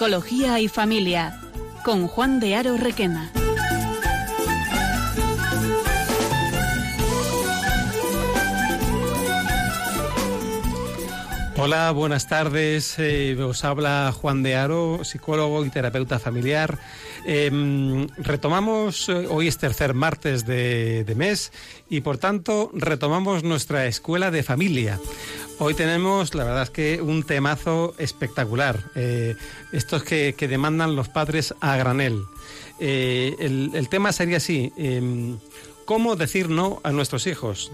Psicología y Familia, con Juan de Aro Requena. Hola, buenas tardes. Eh, os habla Juan de Aro, psicólogo y terapeuta familiar. Em, retomamos, eh, hoy es tercer martes de, mes y por tanto retomamos nuestra escuela de familia. Hoy tenemos, la verdad es que un temazo espectacular. Eh, estos que, que, demandan los padres a granel. El, el, tema sería así em, cómo decir no a nuestros hijos,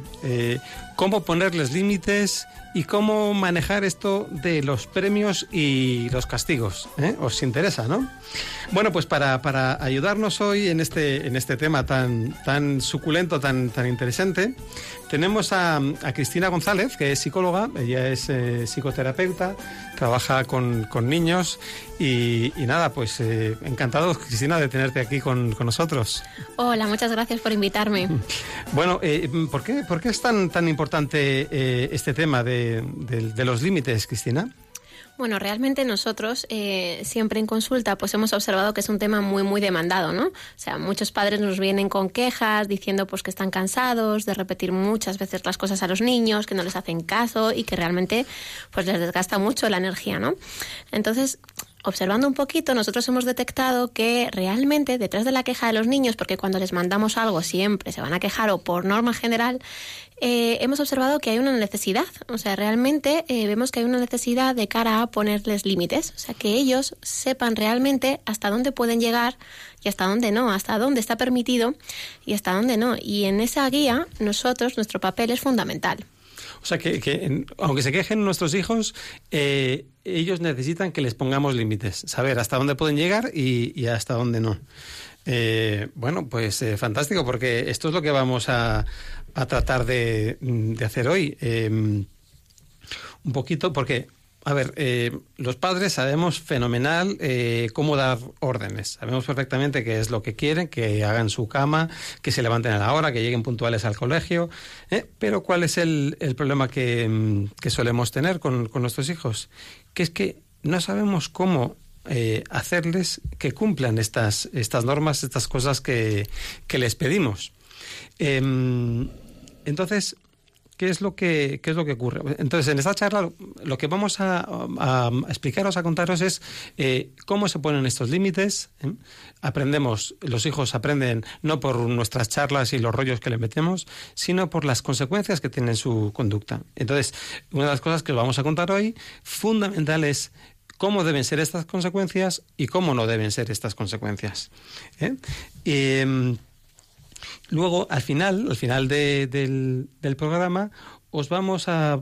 cómo ponerles límites y cómo manejar esto de los premios y los castigos. ¿eh? ¿Os interesa, no? Bueno, pues para, para, ayudarnos hoy en este, en este tema tan, tan suculento, tan, tan interesante, tenemos a, a Cristina González, que es psicóloga, ella es eh, psicoterapeuta, trabaja con, con niños y, y, nada, pues eh, encantado, Cristina, de tenerte aquí con, con, nosotros. Hola, muchas gracias por invitarme. Bueno, eh, ¿por, qué, ¿por qué es tan, tan importante eh, este tema de los límites, Cristina? Bueno, realmente nosotros eh, siempre en consulta pues hemos observado que es un tema muy muy demandado, ¿no? O sea, muchos padres nos vienen con quejas diciendo pues que están cansados de repetir muchas veces las cosas a los niños, que no les hacen caso y que realmente pues les desgasta mucho la energía, ¿no? Entonces, observando un poquito, nosotros hemos detectado que realmente detrás de la queja de los niños, porque cuando les mandamos algo siempre se van a quejar o por norma general, eh, hemos observado que hay una necesidad. O sea, realmente eh, vemos que hay una necesidad de cara a ponerles límites. O sea, que ellos sepan realmente hasta dónde pueden llegar y hasta dónde no, hasta dónde está permitido y hasta dónde no. Y en esa guía, nosotros, nuestro papel es fundamental. O sea, que, que aunque se quejen nuestros hijos, eh, ellos necesitan que les pongamos límites, saber hasta dónde pueden llegar y, hasta dónde no. Eh, bueno, pues eh, fantástico, porque esto es lo que vamos a, a tratar de, de, hacer hoy. Eh, un poquito, porque a ver, eh, los padres sabemos fenomenal cómo dar órdenes. Sabemos perfectamente qué es lo que quieren, que hagan su cama, que se levanten a la hora, que lleguen puntuales al colegio. Pero ¿cuál es el, el problema que, que, solemos tener con, con, nuestros hijos? Que es que no sabemos cómo eh, hacerles que cumplan estas, estas normas, estas cosas que, que les pedimos. Em, entonces, ¿Qué es lo que qué es lo que ocurre? Entonces, en esta charla lo que vamos a, explicaros, a contaros es eh, cómo se ponen estos límites. ¿eh? Aprendemos, los hijos aprenden no por nuestras charlas y los rollos que le metemos, sino por las consecuencias que tiene su conducta. Entonces, una de las cosas que os vamos a contar hoy, fundamental es cómo deben ser estas consecuencias y cómo no deben ser estas consecuencias. ¿eh? Luego, al final, al final de, del, del, programa, os vamos a,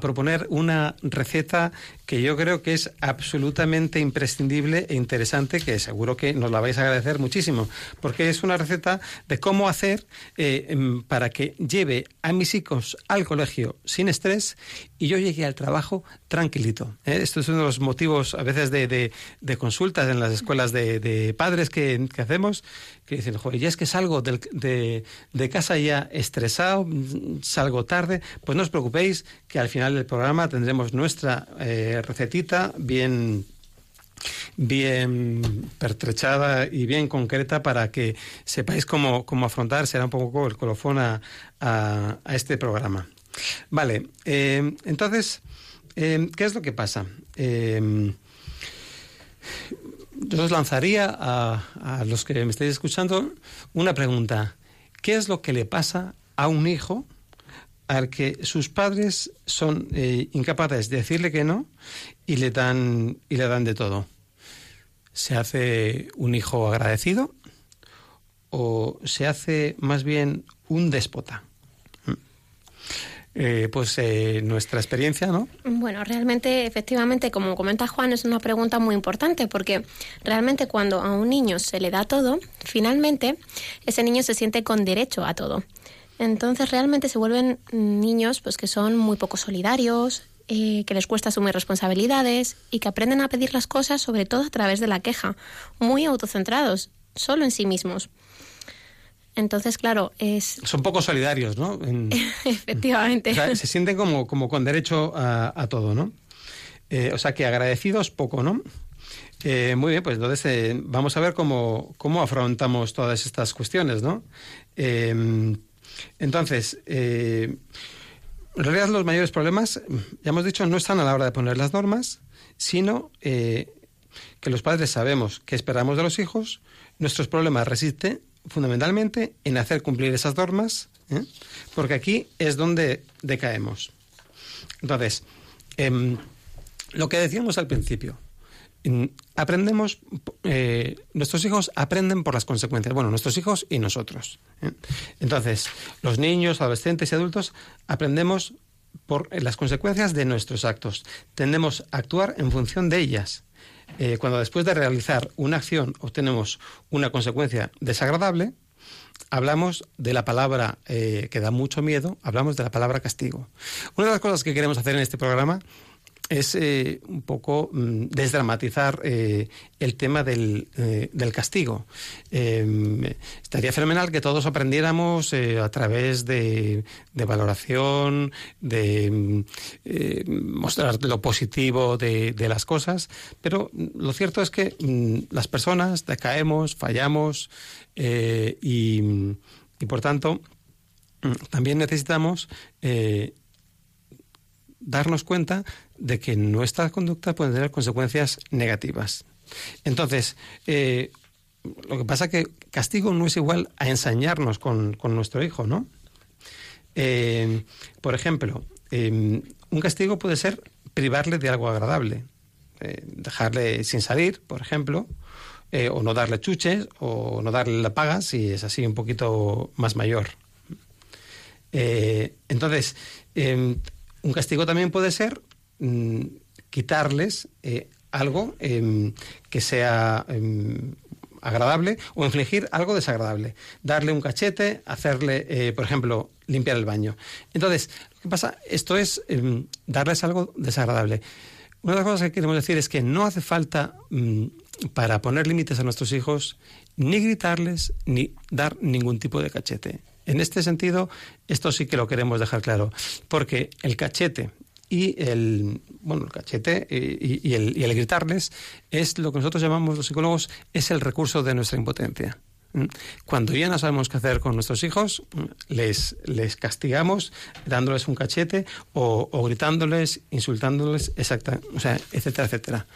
proponer una receta que yo creo que es absolutamente imprescindible e interesante, que seguro que nos la vais a agradecer muchísimo, porque es una receta de cómo hacer eh, para que lleve a mis hijos al colegio sin estrés y yo llegué al trabajo tranquilito. ¿eh? Esto es uno de los motivos a veces de, de, de consultas en las escuelas de, de padres que, que, hacemos, que dicen, joder, ya es que salgo del, de, de casa ya estresado, salgo tarde, pues no os preocupéis que al final del programa tendremos nuestra eh, recetita bien bien pertrechada y bien concreta para que sepáis cómo, cómo afrontar, será un poco el colofón a, a, este programa. Vale, eh, entonces, eh, ¿qué es lo que pasa? Yo os lanzaría a, los que me estáis escuchando una pregunta. ¿Qué es lo que le pasa a un hijo al que sus padres son eh, incapaces de decirle que no y le dan y le dan de todo. ¿Se hace un hijo agradecido o se hace más bien un déspota? Eh, pues eh, nuestra experiencia, ¿no? Bueno, realmente, efectivamente, como comenta Juan, es una pregunta muy importante porque realmente cuando a un niño se le da todo, finalmente ese niño se siente con derecho a todo. Entonces realmente se vuelven niños pues que son muy poco solidarios, eh, que les cuesta asumir responsabilidades y que aprenden a pedir las cosas sobre todo a través de la queja, muy autocentrados, solo en sí mismos. Entonces, claro, es... Son poco solidarios, ¿no? En... Efectivamente. O sea, se sienten como, como con derecho a, a todo, ¿no? Eh, o sea, que agradecidos poco, ¿no? Eh, muy bien, pues entonces eh, vamos a ver cómo, cómo afrontamos todas estas cuestiones, ¿no? Eh, entonces, en realidad los mayores problemas, ya hemos dicho, no están a la hora de poner las normas, sino que los padres sabemos qué esperamos de los hijos, nuestros problemas resisten fundamentalmente en hacer cumplir esas normas, porque aquí es donde decaemos. Entonces, em, lo que decíamos al principio, aprendemos, eh, nuestros hijos aprenden por las consecuencias, bueno, nuestros hijos y nosotros. ¿eh? Entonces, los niños, adolescentes y adultos aprendemos por las consecuencias de nuestros actos. Tendemos a actuar en función de ellas. Eh, cuando después de realizar una acción obtenemos una consecuencia desagradable, hablamos de la palabra que da mucho miedo, hablamos de la palabra castigo. Una de las cosas que queremos hacer en este programa es eh, un poco mm, desdramatizar eh, el tema del, eh, del castigo. estaría fenomenal que todos aprendiéramos a través de, de, valoración, de mm, mostrar lo positivo de, de, las cosas, pero lo cierto es que mm, las personas decaemos, fallamos y, y, por tanto, también necesitamos darnos cuenta de que nuestra conducta puede tener consecuencias negativas. Entonces, eh, lo que pasa es que castigo no es igual a ensañarnos con, nuestro hijo, ¿no? Eh, por ejemplo, em, un castigo puede ser privarle de algo agradable, eh, dejarle sin salir, por ejemplo, o no darle chuches, o no darle la paga si es así un poquito más mayor. entonces, em, un castigo también puede ser mm, quitarles eh, algo em, que sea em, agradable o infligir algo desagradable. Darle un cachete, hacerle, eh, por ejemplo, limpiar el baño. Entonces, que pasa, esto es em, darles algo desagradable. Una de las cosas que queremos decir es que no hace falta, mm, para poner límites a nuestros hijos, ni gritarles, ni dar ningún tipo de cachete. En este sentido, esto sí que lo queremos dejar claro, porque el cachete y el bueno el cachete y, el, y el gritarles es lo que nosotros llamamos los psicólogos es el recurso de nuestra impotencia. Cuando ya no sabemos qué hacer con nuestros hijos, les, les castigamos dándoles un cachete o, o gritándoles, insultándoles, exacta, o sea, etcétera, etcétera.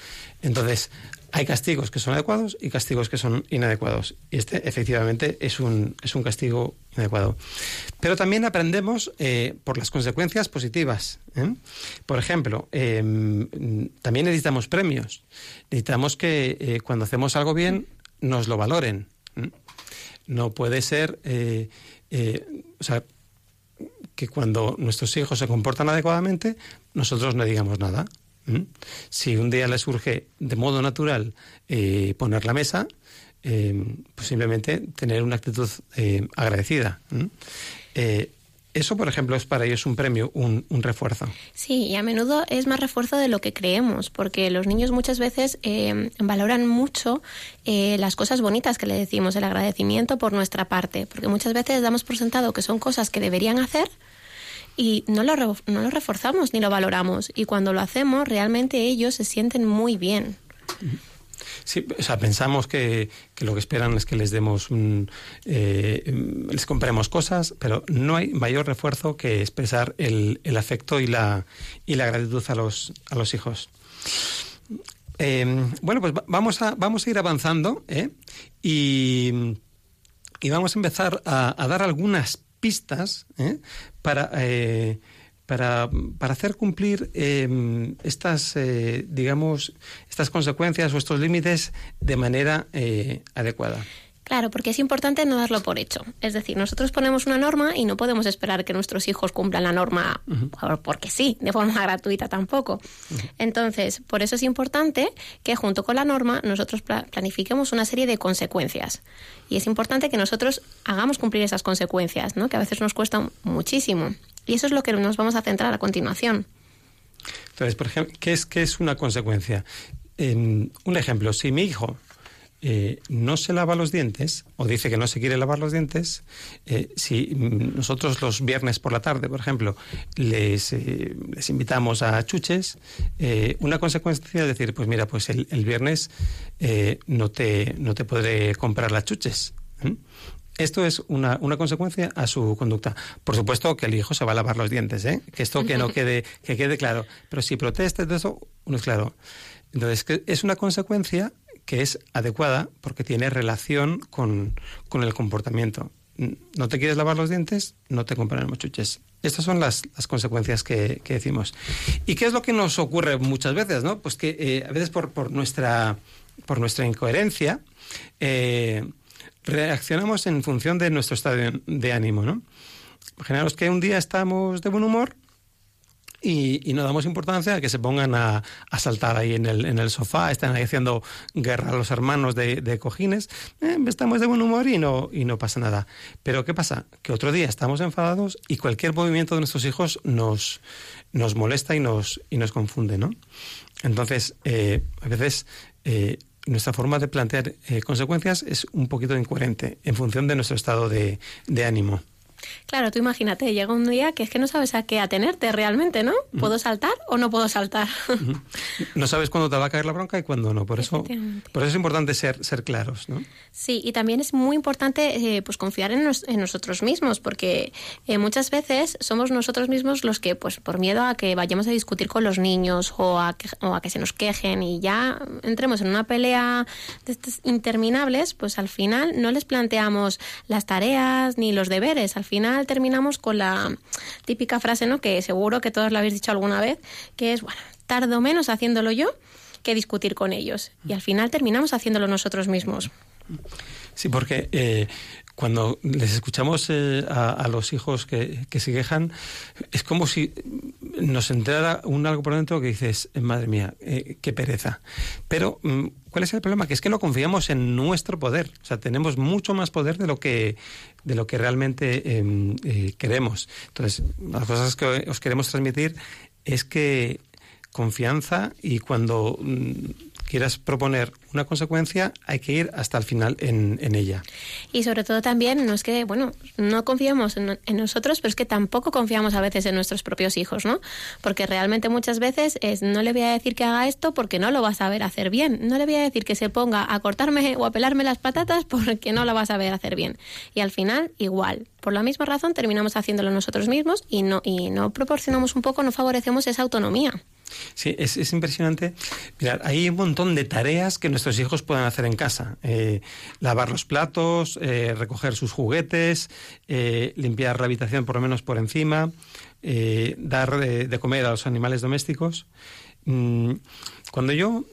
Entonces, hay castigos que son adecuados y castigos que son inadecuados. Y este, efectivamente, es un, es un castigo inadecuado. Pero también aprendemos eh, por las consecuencias positivas. ¿eh? Por ejemplo, em, también necesitamos premios. Necesitamos que eh, cuando hacemos algo bien nos lo valoren. No puede ser, o sea, que cuando nuestros hijos se comportan adecuadamente, nosotros no digamos nada. Si un día le surge de modo natural eh, poner la mesa, eh, pues simplemente tener una actitud eh, agradecida. Eso, por ejemplo, es para ellos un premio, un, refuerzo. Sí, y a menudo es más refuerzo de lo que creemos, porque los niños muchas veces valoran mucho las cosas bonitas que le decimos, el agradecimiento por nuestra parte, porque muchas veces damos por sentado que son cosas que deberían hacer, y no lo, no lo reforzamos ni lo valoramos. Y cuando lo hacemos, realmente ellos se sienten muy bien. Sí, o sea, pensamos que, que, lo que esperan es que les demos, eh, les compremos cosas, pero no hay mayor refuerzo que expresar el, el afecto y la, y la gratitud a los, a los hijos. Eh, bueno, pues vamos a, vamos a ir avanzando ¿eh? y, y, vamos a empezar a, a dar algunas pistas ¿eh? para, eh, para, para, hacer cumplir eh, estas, digamos, estas consecuencias o estos límites de manera adecuada. Claro, porque es importante no darlo por hecho. Es decir, nosotros ponemos una norma y no podemos esperar que nuestros hijos cumplan la norma porque sí, de forma gratuita tampoco. Entonces, por eso es importante que junto con la norma nosotros planifiquemos una serie de consecuencias. Y es importante que nosotros hagamos cumplir esas consecuencias, ¿no? que a veces nos cuestan muchísimo. Y eso es lo que nos vamos a centrar a continuación. Entonces, por ejemplo, ¿qué es, qué es una consecuencia? un ejemplo, si mi hijo eh, no se lava los dientes, o dice que no se quiere lavar los dientes, eh, si nosotros los viernes por la tarde, por ejemplo, les, eh, invitamos a chuches, una consecuencia es decir, pues mira, pues el, el viernes no, te, no te podré comprar las chuches. Esto es una, una, consecuencia a su conducta. Por supuesto que el hijo se va a lavar los dientes, ¿eh? que esto que no quede, que quede claro. Pero si protesta de eso, no es claro. Entonces, es una consecuencia que es adecuada porque tiene relación con, con el comportamiento. No te quieres lavar los dientes, no te compraremos chuches. Estas son las, las consecuencias que, que, decimos. ¿Y qué es lo que nos ocurre muchas veces? ¿no? Pues que eh, a veces por, por, nuestra, por nuestra incoherencia, eh, reaccionamos en función de nuestro estado de, ánimo, ¿no? Imaginaos que un día estamos de buen humor y, no damos importancia a que se pongan a, saltar ahí en el, sofá, están ahí haciendo guerra a los hermanos de, cojines. Eh, estamos de buen humor y no, pasa nada. Pero ¿qué pasa? Que otro día estamos enfadados y cualquier movimiento de nuestros hijos nos, molesta y nos, y nos confunde, ¿no? Entonces, eh, a veces eh, nuestra forma de plantear eh, consecuencias es un poquito incoherente en función de nuestro estado de, de ánimo. Claro, tú imagínate, llega un día que es que no sabes a qué atenerte realmente, ¿no? ¿Puedo saltar o no puedo saltar? No sabes cuándo te va a caer la bronca y cuándo no. Por eso, por eso es importante ser, ser claros, ¿no? Sí, y también es muy importante eh, pues confiar en, en, nosotros mismos, porque eh, muchas veces somos nosotros mismos los que, pues por miedo a que vayamos a discutir con los niños o a que, o a que se nos quejen y ya entremos en una pelea de interminables, pues al final no les planteamos las tareas ni los deberes. Al final terminamos con la típica frase, ¿no? Que seguro que todos la habéis dicho alguna vez, que es, bueno, tardo menos haciéndolo yo que discutir con ellos. Y al final terminamos haciéndolo nosotros mismos. Sí, porque eh, cuando les escuchamos eh, a, los hijos que, se quejan, es como si nos entrara un algo por dentro que dices, madre mía, eh, qué pereza. Pero, mm, ¿cuál es el problema? Que es que no confiamos en nuestro poder. O sea, tenemos mucho más poder de lo que, de lo que realmente em, eh, queremos. Entonces, las cosas que os queremos transmitir es que confianza y cuando mm, quieras proponer una consecuencia, hay que ir hasta el final en, ella. Y sobre todo también, no es que, bueno, no confiamos en, en, nosotros, pero es que tampoco confiamos a veces en nuestros propios hijos, ¿no? Porque realmente muchas veces es, no le voy a decir que haga esto porque no lo va a saber hacer bien. No le voy a decir que se ponga a cortarme o a pelarme las patatas porque no lo va a saber hacer bien. Y al final, igual. Por la misma razón, terminamos haciéndolo nosotros mismos y no, y no proporcionamos un poco, no favorecemos esa autonomía. Sí, es, es impresionante. Mirad, hay un montón de tareas que nuestros hijos pueden hacer en casa. Eh, lavar los platos, eh, recoger sus juguetes, eh, limpiar la habitación por lo menos por encima, dar de, comer a los animales domésticos. Mm, cuando yo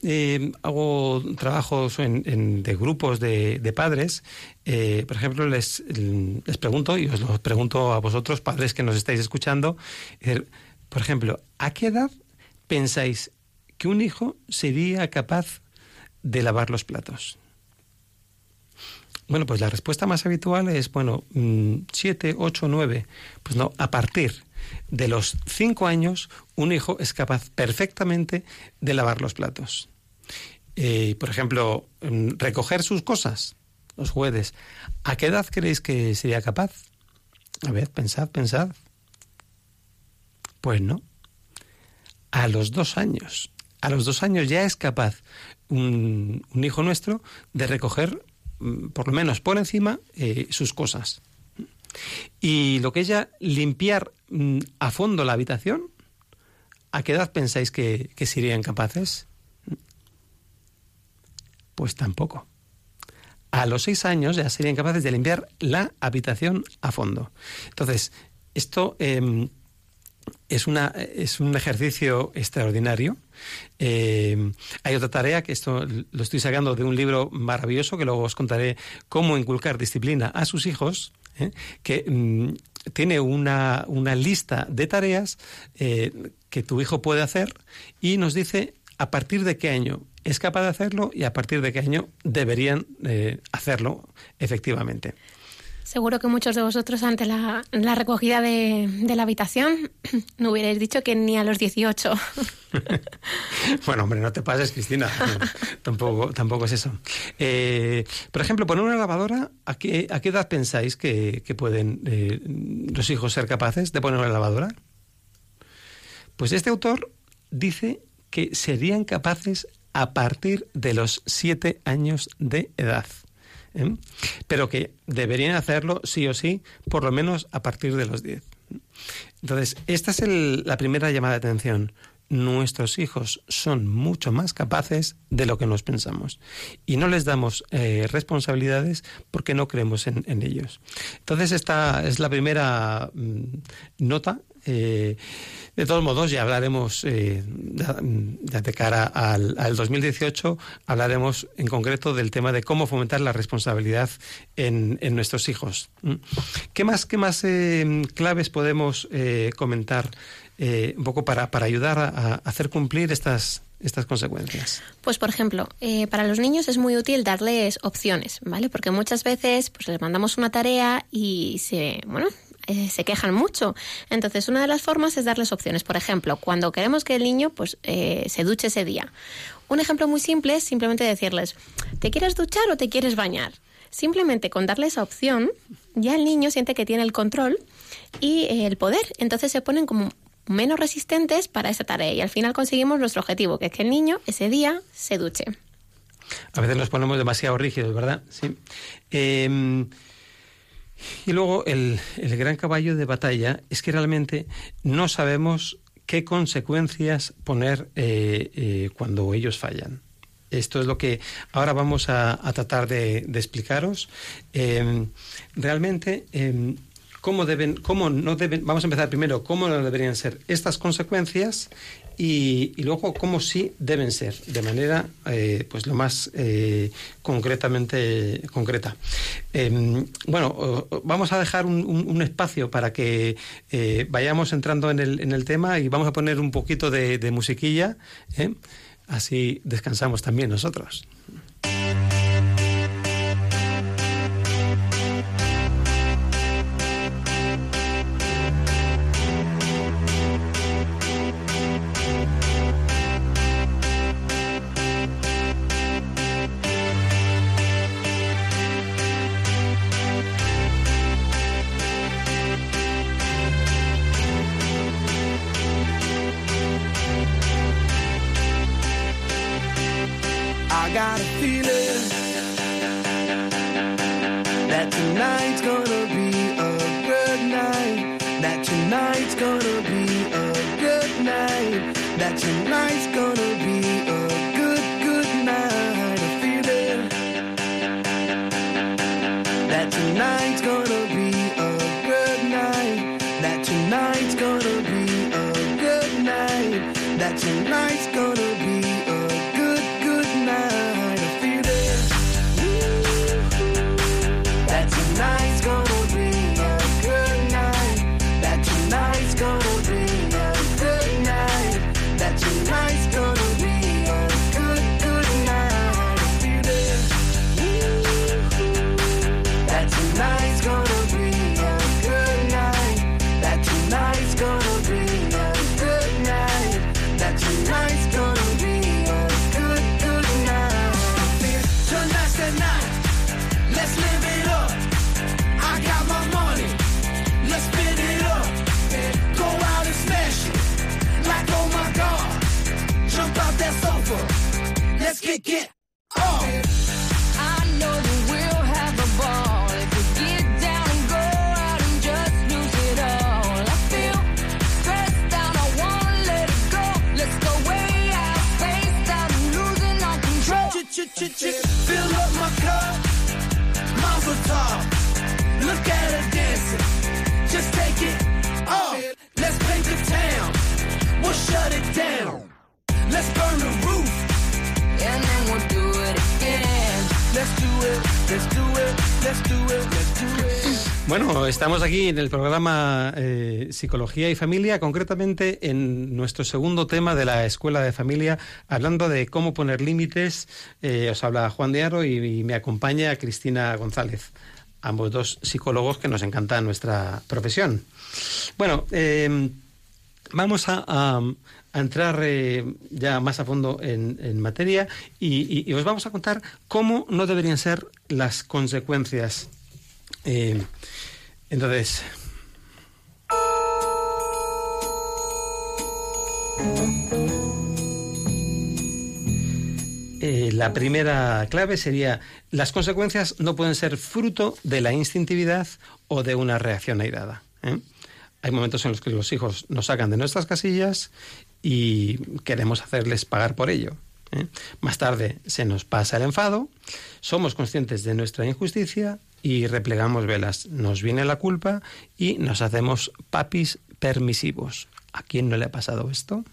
hago trabajos de grupos de, de padres, por ejemplo, les, les pregunto, y os lo pregunto a vosotros, padres que nos estáis escuchando, por ejemplo, ¿a qué edad pensáis que un hijo sería capaz de lavar los platos? Bueno, pues la respuesta más habitual es, bueno, mm, siete, ocho, nueve. Pues no, a partir de los cinco años, un hijo es capaz perfectamente de lavar los platos. Eh, por ejemplo, mm, recoger sus cosas, los juguetes. ¿A qué edad creéis que sería capaz? A ver, pensad, pensad. Pues no a los dos años. A los dos años ya es capaz un, hijo nuestro de recoger, mm, por lo menos por encima, eh, sus cosas. Y lo que es ya limpiar mm, a fondo la habitación, ¿a qué edad pensáis que, que serían capaces? Pues tampoco. A los seis años ya serían capaces de limpiar la habitación a fondo. Entonces, esto em, es, una, es un ejercicio extraordinario. Eh, hay otra tarea que esto lo estoy sacando de un libro maravilloso que luego os contaré cómo inculcar disciplina a sus hijos, ¿eh? que mm, tiene una, una, lista de tareas eh, que tu hijo puede hacer y nos dice a partir de qué año es capaz de hacerlo y a partir de qué año deberían hacerlo efectivamente. Seguro que muchos de vosotros ante la, recogida de, la habitación no hubierais dicho que ni a los 18. bueno, hombre, no te pases, Cristina. tampoco, tampoco es eso. Eh, por ejemplo, poner una lavadora, ¿a qué, a qué edad pensáis que, pueden eh, los hijos ser capaces de poner una lavadora? Pues este autor dice que serían capaces a partir de los siete años de edad. ¿Eh? Pero que deberían hacerlo sí o sí, por lo menos a partir de los diez. Entonces, esta es la primera llamada de atención nuestros hijos son mucho más capaces de lo que nos pensamos y no les damos eh, responsabilidades porque no creemos en, ellos. Entonces esta es la primera mm, nota. Eh, de todos modos, ya hablaremos eh, de, cara al, 2018, hablaremos en concreto del tema de cómo fomentar la responsabilidad en, nuestros hijos. ¿Mm? ¿Qué más, qué más claves podemos comentar eh, un poco para, para ayudar a, hacer cumplir estas, estas consecuencias? Pues, por ejemplo, eh, para los niños es muy útil darles opciones, ¿vale? Porque muchas veces pues, les mandamos una tarea y se, bueno, eh, se quejan mucho. Entonces, una de las formas es darles opciones. Por ejemplo, cuando queremos que el niño pues, se duche ese día. Un ejemplo muy simple es simplemente decirles, ¿te quieres duchar o te quieres bañar? Simplemente con darle esa opción, ya el niño siente que tiene el control y el poder. Entonces se ponen como menos resistentes para esa tarea y al final conseguimos nuestro objetivo, que es que el niño ese día se duche. A veces nos ponemos demasiado rígidos, ¿verdad? Sí. Em, y luego el, gran caballo de batalla es que realmente no sabemos qué consecuencias poner eh, eh, cuando ellos fallan. Esto es lo que ahora vamos a, tratar de, explicaros. Em, realmente em, cómo deben, cómo no deben, vamos a empezar primero cómo no deberían ser estas consecuencias y, luego cómo sí deben ser, de manera eh, pues lo más eh, concretamente concreta. Em, bueno, vamos a dejar un, espacio para que eh, vayamos entrando en el, en el, tema y vamos a poner un poquito de, de musiquilla, así descansamos también nosotros. Estamos aquí en el programa eh, Psicología y Familia, concretamente en nuestro segundo tema de la Escuela de Familia, hablando de cómo poner límites. Eh, os habla Juan de Aro y, me acompaña Cristina González, ambos dos psicólogos que nos encanta nuestra profesión. Bueno, eh, Vamos a, entrar eh, ya más a fondo en, materia y, os vamos a contar cómo no deberían ser las consecuencias. Entonces. Eh, la primera clave sería las consecuencias no pueden ser fruto de la instintividad o de una reacción airada. Hay momentos en los que los hijos nos sacan de nuestras casillas y queremos hacerles pagar por ello. ¿eh? Más tarde se nos pasa el enfado, somos conscientes de nuestra injusticia y replegamos velas. Nos viene la culpa y nos hacemos papis permisivos. ¿A quién no le ha pasado esto?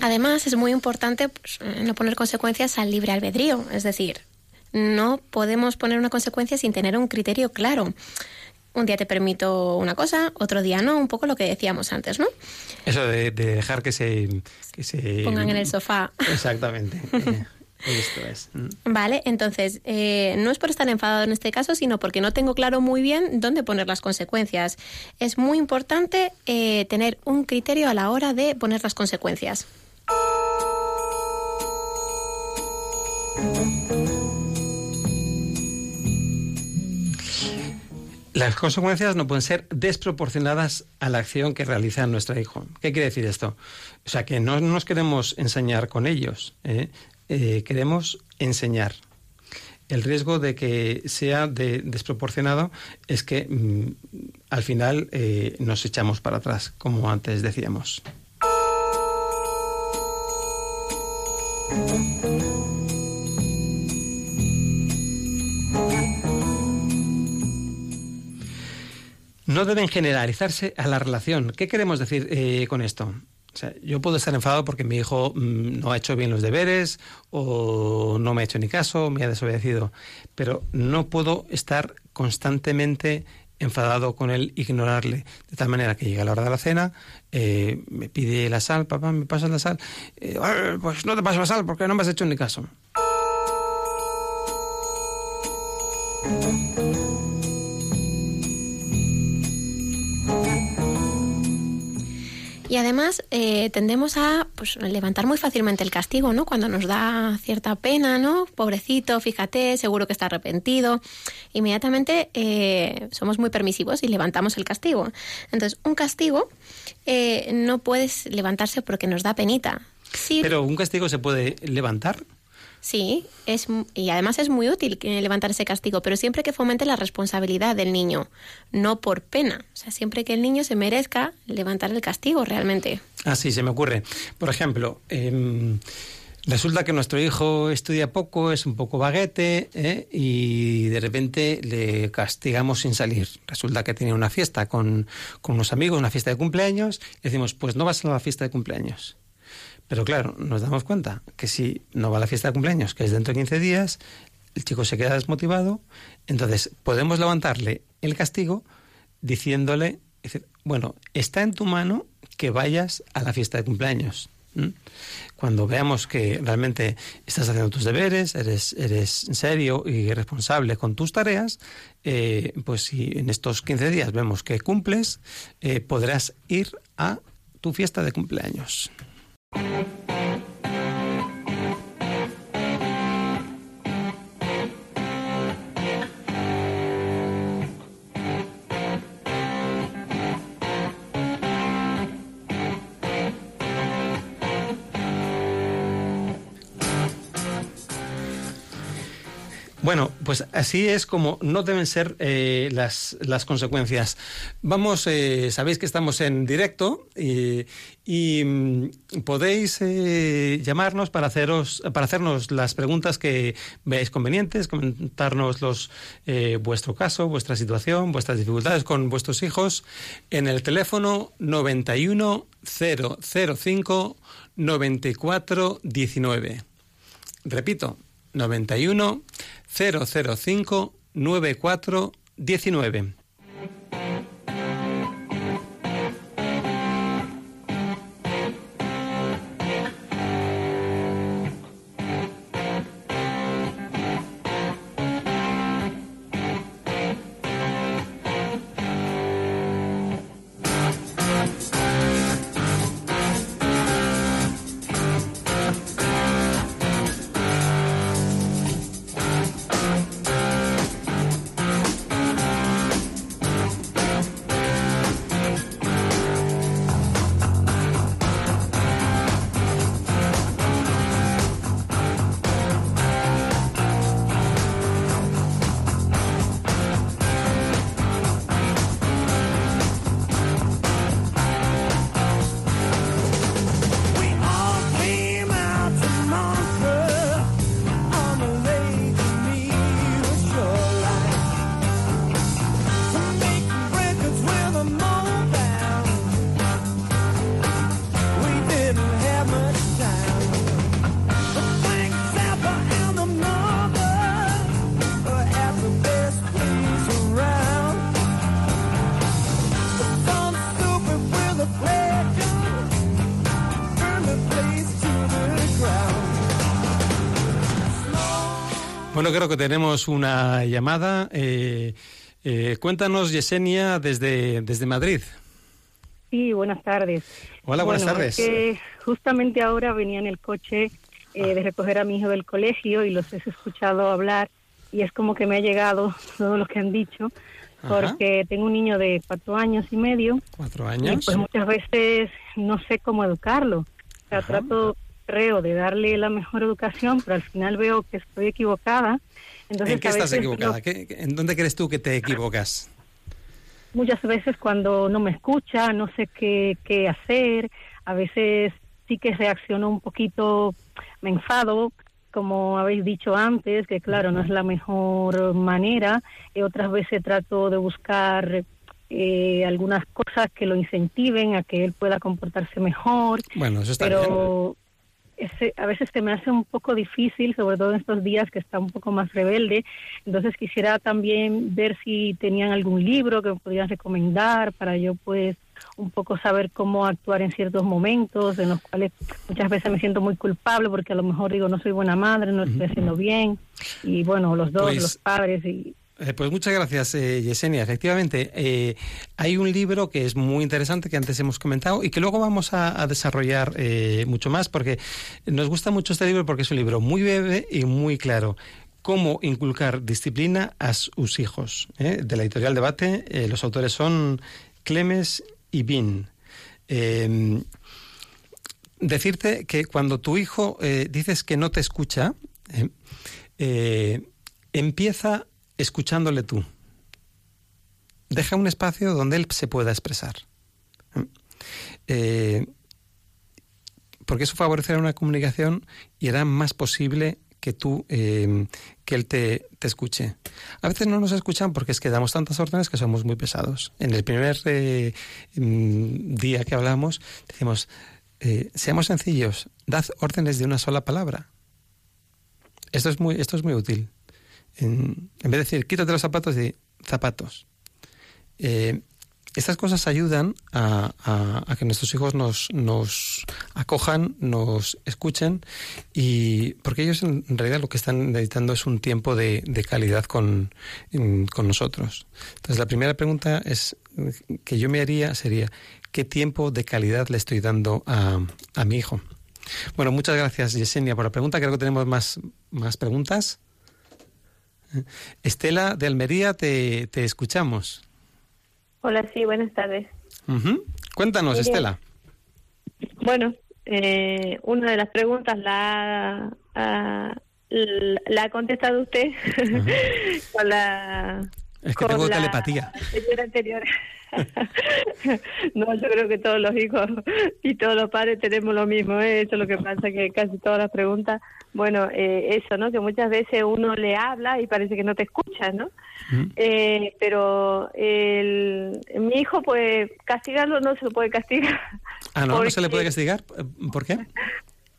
Además, es muy importante pues, no poner consecuencias al libre albedrío, es decir, no podemos poner una consecuencia sin tener un criterio claro. Un día te permito una cosa, otro día no, un poco lo que decíamos antes, ¿no? Eso de, dejar que se, Pongan en el sofá. Exactamente. Eh, esto es. Mm. Vale, entonces, eh, no es por estar enfadado en este caso, sino porque no tengo claro muy bien dónde poner las consecuencias. Es muy importante eh, tener un criterio a la hora de poner las consecuencias. Las consecuencias no pueden ser desproporcionadas a la acción que realiza nuestro hijo. ¿Qué quiere decir esto? O sea, que no nos queremos enseñar con ellos, ¿eh? Eh, queremos enseñar. El riesgo de que sea desproporcionado es que mm, al final eh, nos echamos para atrás, como antes decíamos. No deben generalizarse a la relación. ¿Qué queremos decir eh, con esto? yo puedo estar enfadado porque mi hijo mm, no ha hecho bien los deberes o no me ha hecho ni caso, me ha desobedecido, pero no puedo estar constantemente enfadado con él, ignorarle, de tal manera que llega la hora de la cena, eh, me pide la sal, papá, ¿me pasas la sal? Eh, pues no te paso la sal porque no me has hecho ni caso. Y además eh, tendemos a pues, levantar muy fácilmente el castigo, ¿no? Cuando nos da cierta pena, ¿no? Pobrecito, fíjate, seguro que está arrepentido. Inmediatamente eh, somos muy permisivos y levantamos el castigo. Entonces, un castigo eh, no puede levantarse porque nos da penita. Sí, Pero un castigo se puede levantar. Sí, es, y además es muy útil levantar ese castigo, pero siempre que fomente la responsabilidad del niño, no por pena. O sea, siempre que el niño se merezca levantar el castigo realmente. Ah, sí, se me ocurre. Por ejemplo, em, resulta que nuestro hijo estudia poco, es un poco baguete, ¿eh? y de repente le castigamos sin salir. Resulta que tiene una fiesta con, con unos amigos, una fiesta de cumpleaños, y decimos, pues no vas a la fiesta de cumpleaños. Pero claro, nos damos cuenta que si no va a la fiesta de cumpleaños, que es dentro de 15 días, el chico se queda desmotivado, entonces podemos levantarle el castigo diciéndole, bueno, está en tu mano que vayas a la fiesta de cumpleaños. Cuando veamos que realmente estás haciendo tus deberes, eres, eres serio y responsable con tus tareas, eh, pues si en estos 15 días vemos que cumples, eh, podrás ir a tu fiesta de cumpleaños. Thank you. Bueno, pues así es como no deben ser eh, las, las, consecuencias. Vamos, eh, sabéis que estamos en directo y, mm, podéis eh, llamarnos para, haceros, para hacernos las preguntas que veáis convenientes, comentarnos los, vuestro caso, vuestra situación, vuestras dificultades con vuestros hijos en el teléfono 91 005 94 19. Repito, 91 005 9419. Bueno, creo que tenemos una llamada. Eh, eh, cuéntanos, Yesenia, desde, desde Madrid. Sí, buenas tardes. Hola, buenas tardes. que justamente ahora venía en el coche eh, de recoger a mi hijo del colegio y los he escuchado hablar y es como que me ha llegado todo lo que han dicho porque tengo un niño de cuatro años y medio. Cuatro años. Y pues muchas veces no sé cómo educarlo. O sea, trato, creo, de darle la mejor educación, pero al final veo que estoy equivocada. Entonces, ¿En qué estás equivocada? ¿En dónde crees tú que te equivocas? Muchas veces cuando no me escucha, no sé qué, qué hacer. A veces sí que reacciono un poquito, me enfado, como habéis dicho antes, que claro, no es la mejor manera. Y otras veces trato de buscar eh, algunas cosas que lo incentiven a que él pueda comportarse mejor. Bueno, eso está pero Ese, a veces se me hace un poco difícil, sobre todo en estos días que está un poco más rebelde. Entonces quisiera también ver si tenían algún libro que me podrían recomendar para yo pues un poco saber cómo actuar en ciertos momentos en los cuales muchas veces me siento muy culpable porque a lo mejor digo no soy buena madre, no estoy haciendo bien y bueno, los dos, pues, los padres y... Eh, pues muchas gracias, eh, Yesenia. Efectivamente, eh, hay un libro que es muy interesante que antes hemos comentado y que luego vamos a, a desarrollar mucho más porque nos gusta mucho este libro porque es un libro muy breve y muy claro cómo inculcar disciplina a sus hijos. De la editorial Debate, los autores son Clemes y bin. Em, decirte que cuando tu hijo dices que no te escucha, empieza escuchándole tú. Deja un espacio donde él se pueda expresar. porque eso favorecerá una comunicación y hará más posible que tú, em, que él te, te, escuche. A veces no nos escuchan porque es que damos tantas órdenes que somos muy pesados. En el primer eh, mm, día que hablamos, decimos, eh, seamos sencillos, dad órdenes de una sola palabra. Esto es muy, esto es muy útil. En, vez de decir, quítate los zapatos, de zapatos. Eh, estas cosas ayudan a, que nuestros hijos nos, nos acojan, nos escuchen, y porque ellos en realidad lo que están necesitando es un tiempo de, calidad con, con, nosotros. Entonces la primera pregunta es que yo me haría sería ¿qué tiempo de calidad le estoy dando a, a mi hijo? Bueno, muchas gracias Yesenia por la pregunta. Creo que tenemos más, más preguntas. Estela de Almería, te, te escuchamos. Hola, sí, buenas tardes. Cuéntanos, Estela. Bueno, eh, una de las preguntas la, la, ha contestado usted con la... Es que tengo telepatía. anterior. no, yo creo que todos los hijos y todos los padres tenemos lo mismo. ¿eh? Eso es lo que pasa, que casi todas las preguntas, bueno, eh, eso, ¿no? Que muchas veces uno le habla y parece que no te escucha, ¿no? eh, pero el, mi hijo, pues, castigarlo no se lo puede castigar. Ah, no, no se le puede castigar. ¿Por qué?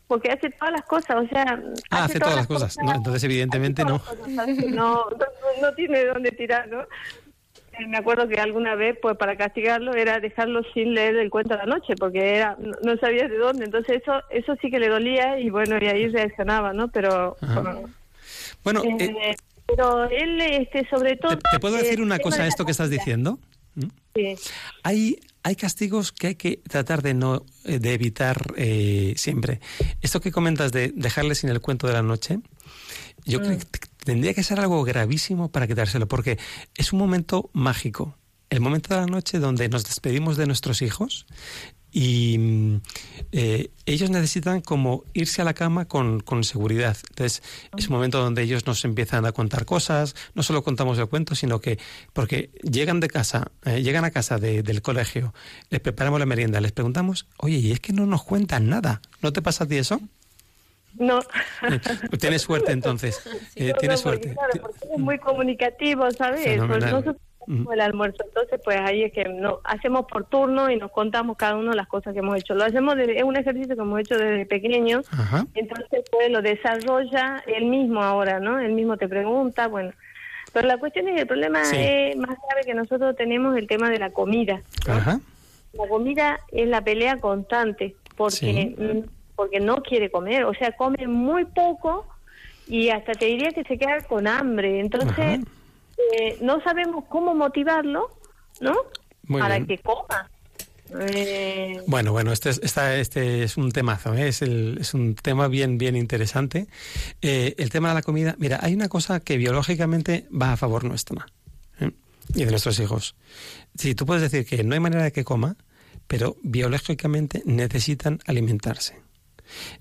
Porque hace todas las cosas, o sea... Ah, hace, todas, las cosas. No, entonces, evidentemente, no. no. No tiene dónde tirar, ¿no? Me acuerdo que alguna vez, pues para castigarlo, era dejarlo sin leer el cuento de la noche, porque era no, sabía de dónde. Entonces eso eso sí que le dolía y bueno, y ahí reaccionaba, ¿no? Pero... Bueno, eh, eh, pero él, este, sobre todo... ¿Te, puedo decir una cosa a esto que estás diciendo? ¿Mm? Sí. Hay, hay castigos que hay que tratar de no eh, de evitar siempre. Esto que comentas de dejarle sin el cuento de la noche, yo creo mm. que tendría que ser algo gravísimo para quitárselo, porque es un momento mágico. El momento de la noche donde nos despedimos de nuestros hijos y mm, eh, ellos necesitan como irse a la cama con, con, seguridad. Entonces, es un momento donde ellos nos empiezan a contar cosas, no solo contamos el cuento, sino que, porque llegan de casa, eh, llegan a casa del colegio, les preparamos la merienda, les preguntamos, oye, y es que no nos cuentan nada, ¿no te pasa a ti eso? No. Tienes suerte entonces. Eh, tienes suerte. Claro, porque es muy comunicativo, ¿sabes? Pues nosotros mm. el almuerzo, entonces pues ahí es que no hacemos por turno y nos contamos cada uno las cosas que hemos hecho. Lo hacemos es un ejercicio que hemos hecho desde pequeño, entonces pues lo desarrolla él mismo ahora, ¿no? Él mismo te pregunta, bueno. Pero la cuestión es que el problema es más grave que nosotros tenemos el tema de la comida. La comida es la pelea constante, porque porque no quiere comer, o sea, come muy poco y hasta te diría que se queda con hambre. Entonces, eh, no sabemos cómo motivarlo, ¿no? Para que coma. Eh... Bueno, bueno, este es, este es un temazo, ¿eh? es, el, es, un tema bien, bien interesante. Eh, el tema de la comida, mira, hay una cosa que biológicamente va a favor nuestra ¿eh? y de nuestros hijos. Si tú puedes decir que no hay manera de que coma, pero biológicamente necesitan alimentarse.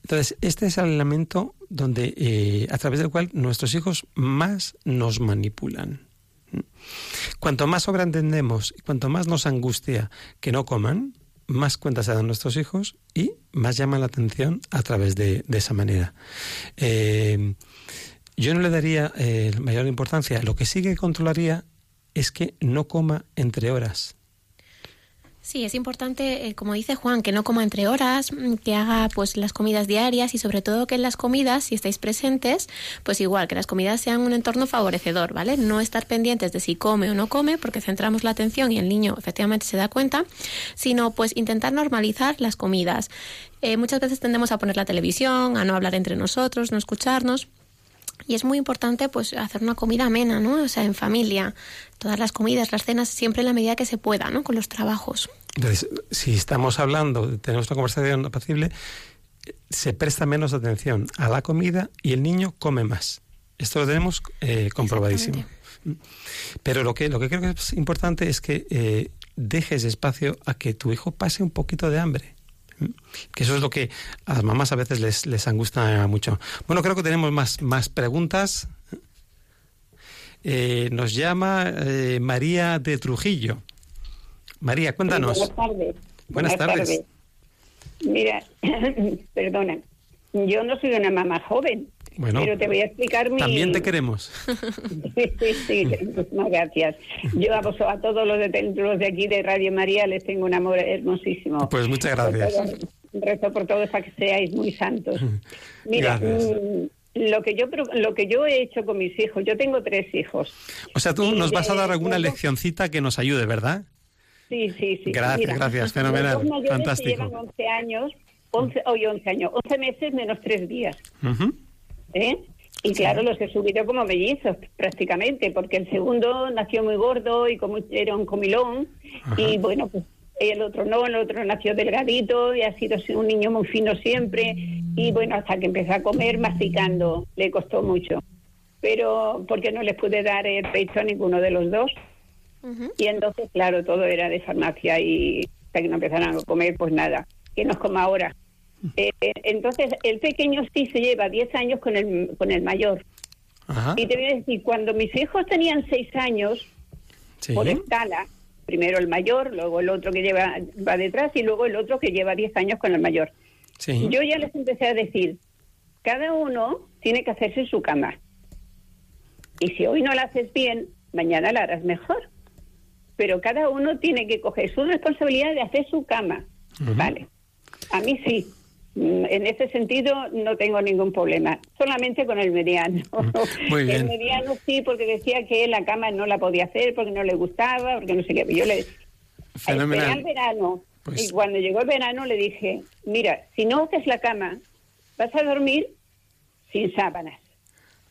Entonces, este es el elemento donde, eh, a través del cual nuestros hijos más nos manipulan. Cuanto más sobreentendemos y cuanto más nos angustia que no coman, más cuentas se dan nuestros hijos y más llaman la atención a través de, esa manera. Eh, yo no le daría eh, mayor importancia. Lo que sí que controlaría es que no coma entre horas. Sí, es importante, eh, como dice Juan, que no coma entre horas, mm, que haga pues las comidas diarias y sobre todo que en las comidas, si estáis presentes, pues igual, que las comidas sean un entorno favorecedor, ¿vale? No estar pendientes de si come o no come, porque centramos la atención y el niño efectivamente se da cuenta, sino pues intentar normalizar las comidas. Eh, muchas veces tendemos a poner la televisión, a no hablar entre nosotros, no escucharnos. Y es muy importante pues hacer una comida amena, ¿no? O sea, en familia. Todas las comidas, las cenas, siempre en la medida que se pueda, ¿no? Con los trabajos. Entonces, si estamos hablando, tenemos una conversación apacible, se presta menos atención a la comida y el niño come más. Esto lo tenemos eh, comprobadísimo. Pero lo que, lo que creo que es importante es que eh, dejes espacio a que tu hijo pase un poquito de hambre. Que eso es lo que a las mamás a veces les, les angustia mucho. Bueno, creo que tenemos más, más preguntas. Eh, nos llama eh, María de Trujillo. María, cuéntanos. buenas tardes. Buenas, tardes. Mira, perdona, yo no soy una mamá joven, bueno, pero te voy a explicar mi... También te queremos. sí, sí, sí, muchas gracias. Yo a, vos, a todos los de, los de aquí de Radio María les tengo un amor hermosísimo. Pues muchas gracias. rezo por todos para que seáis muy santos. Mira, mm, lo que yo lo que yo he hecho con mis hijos, yo tengo tres hijos. O sea, tú nos vas a dar alguna leccioncita que nos ayude, ¿verdad? Sí, sí, sí. Gracias, gracias, fenomenal, fantástico. llevan 11 años, 11, hoy 11 años, 11 meses menos 3 días. ¿Eh? Y claro, los he subido como mellizos prácticamente, porque el segundo nació muy gordo y como era un comilón, y bueno, pues el otro no, el otro nació delgadito y ha sido un niño muy fino siempre, y bueno, hasta que empezó a comer masticando, le costó mucho. Pero porque no les pude dar el pecho a ninguno de los dos. Y entonces, claro, todo era de farmacia y hasta que no empezaron a comer, pues nada, que nos coma ahora. Eh, entonces, el pequeño sí se lleva 10 años con el, con el mayor. Y te voy a decir, cuando mis hijos tenían 6 años, por escala, primero el mayor, luego el otro que lleva va detrás y luego el otro que lleva 10 años con el mayor. Yo ya les empecé a decir, cada uno tiene que hacerse su cama. Y si hoy no la haces bien, mañana la harás mejor. Pero cada uno tiene que coger su responsabilidad de hacer su cama. Vale. A mí sí, en ese sentido no tengo ningún problema, solamente con el mediano. Mm, muy bien. El mediano sí, porque decía que la cama no la podía hacer porque no le gustaba, porque no sé qué. Yo le Fenomenal. el verano pues y cuando llegó el verano le dije, mira, si no haces la cama, vas a dormir sin sábanas.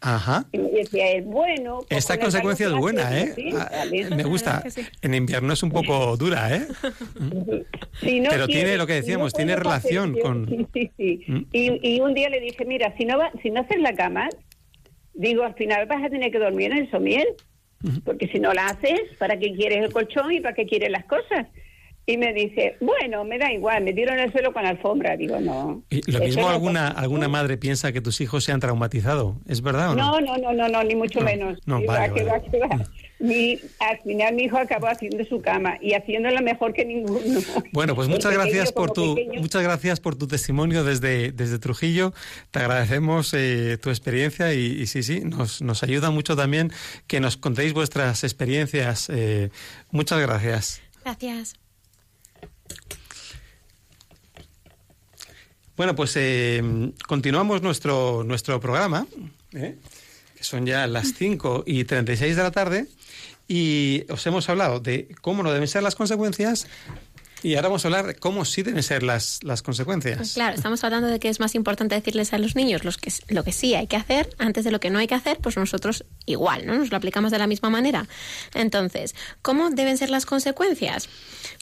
Ajá. Y me decía él, bueno. Pues Esta consecuencia es buena, ¿eh? Ah, me gusta. En invierno es un poco dura, ¿eh? Pero tiene lo que decíamos, tiene relación con. Sí, sí, sí. ¿Mm? Y, y, un día le dije, mira, si no, va, si no haces la cama, digo, al final vas a tener que dormir en el somiel. Porque si no la haces, ¿para qué quieres el colchón y para qué quieres las cosas? Y me dice, bueno, me da igual, me tiro en el suelo con la alfombra. Digo, no. ¿Y lo mismo alguna alguna madre piensa que tus hijos se han traumatizado? ¿Es verdad o no? No, no, no, no, ni mucho menos. No, vale, Mi, al final mi hijo acabó haciendo su cama y haciéndola mejor que ninguno. Bueno, pues muchas gracias por tu muchas gracias por tu testimonio desde, desde Trujillo. Te agradecemos eh, tu experiencia y, sí, sí, nos, nos ayuda mucho también que nos contéis vuestras experiencias. Eh, muchas gracias. Gracias. Bueno, pues eh, continuamos nuestro, nuestro programa, ¿eh? que son ya las 5 y 36 de la tarde, y os hemos hablado de cómo no deben ser las consecuencias Y ahora vamos a hablar de cómo sí deben ser las, las consecuencias. Claro, estamos hablando de que es más importante decirles a los niños los que, lo que sí hay que hacer antes de lo que no hay que hacer, pues nosotros igual, ¿no? Nos lo aplicamos de la misma manera. Entonces, ¿cómo deben ser las consecuencias?